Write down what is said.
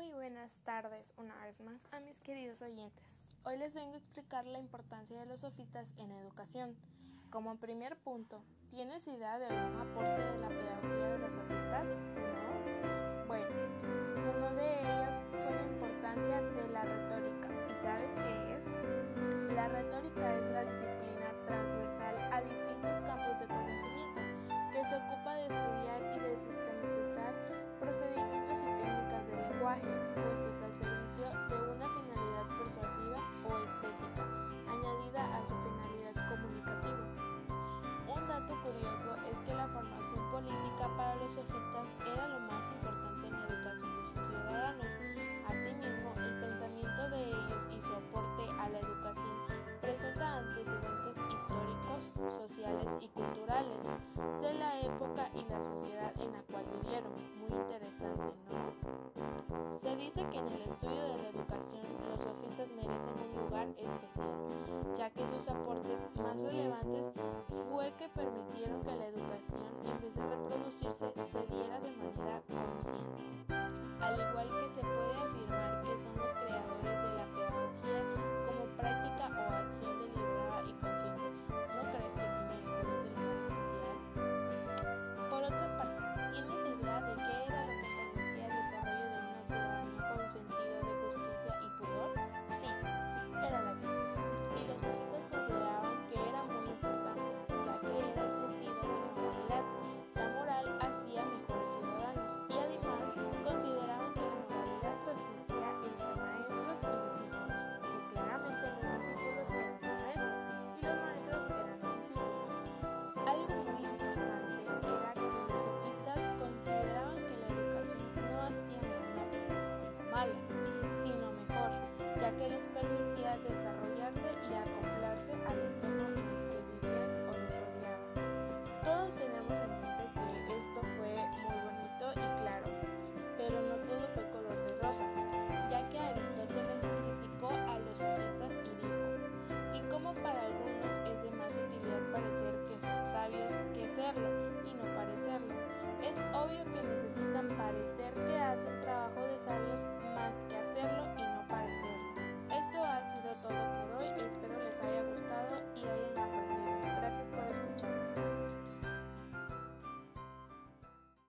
Muy buenas tardes una vez más a mis queridos oyentes. Hoy les vengo a explicar la importancia de los sofistas en educación. Como primer punto, ¿tienes idea de algún aporte de la pedagogía de los sofistas? ¿No? Bueno, uno de ellos fue la importancia de la retórica. ¿Y sabes qué es? La retórica es la disciplina transversal de sociales y culturales de la época y la sociedad en la cual vivieron. Muy interesante, ¿no? Se dice que en el estudio de la educación los sofistas merecen un lugar especial, ya que sus aportes más relevantes fue que permitieron que la educación, en vez que les permitía desarrollarse y acoplarse al entorno en el que vivían o los rodeaban. Todos tenemos en mente que esto fue muy bonito y claro, pero no todo fue color de rosa, ya que Aristóteles criticó a los sofistas y dijo, y como para algunos es de más utilidad parecer que son sabios que serlo y no parecerlo, es obvio que necesitan parecer que hacen trabajo de sabios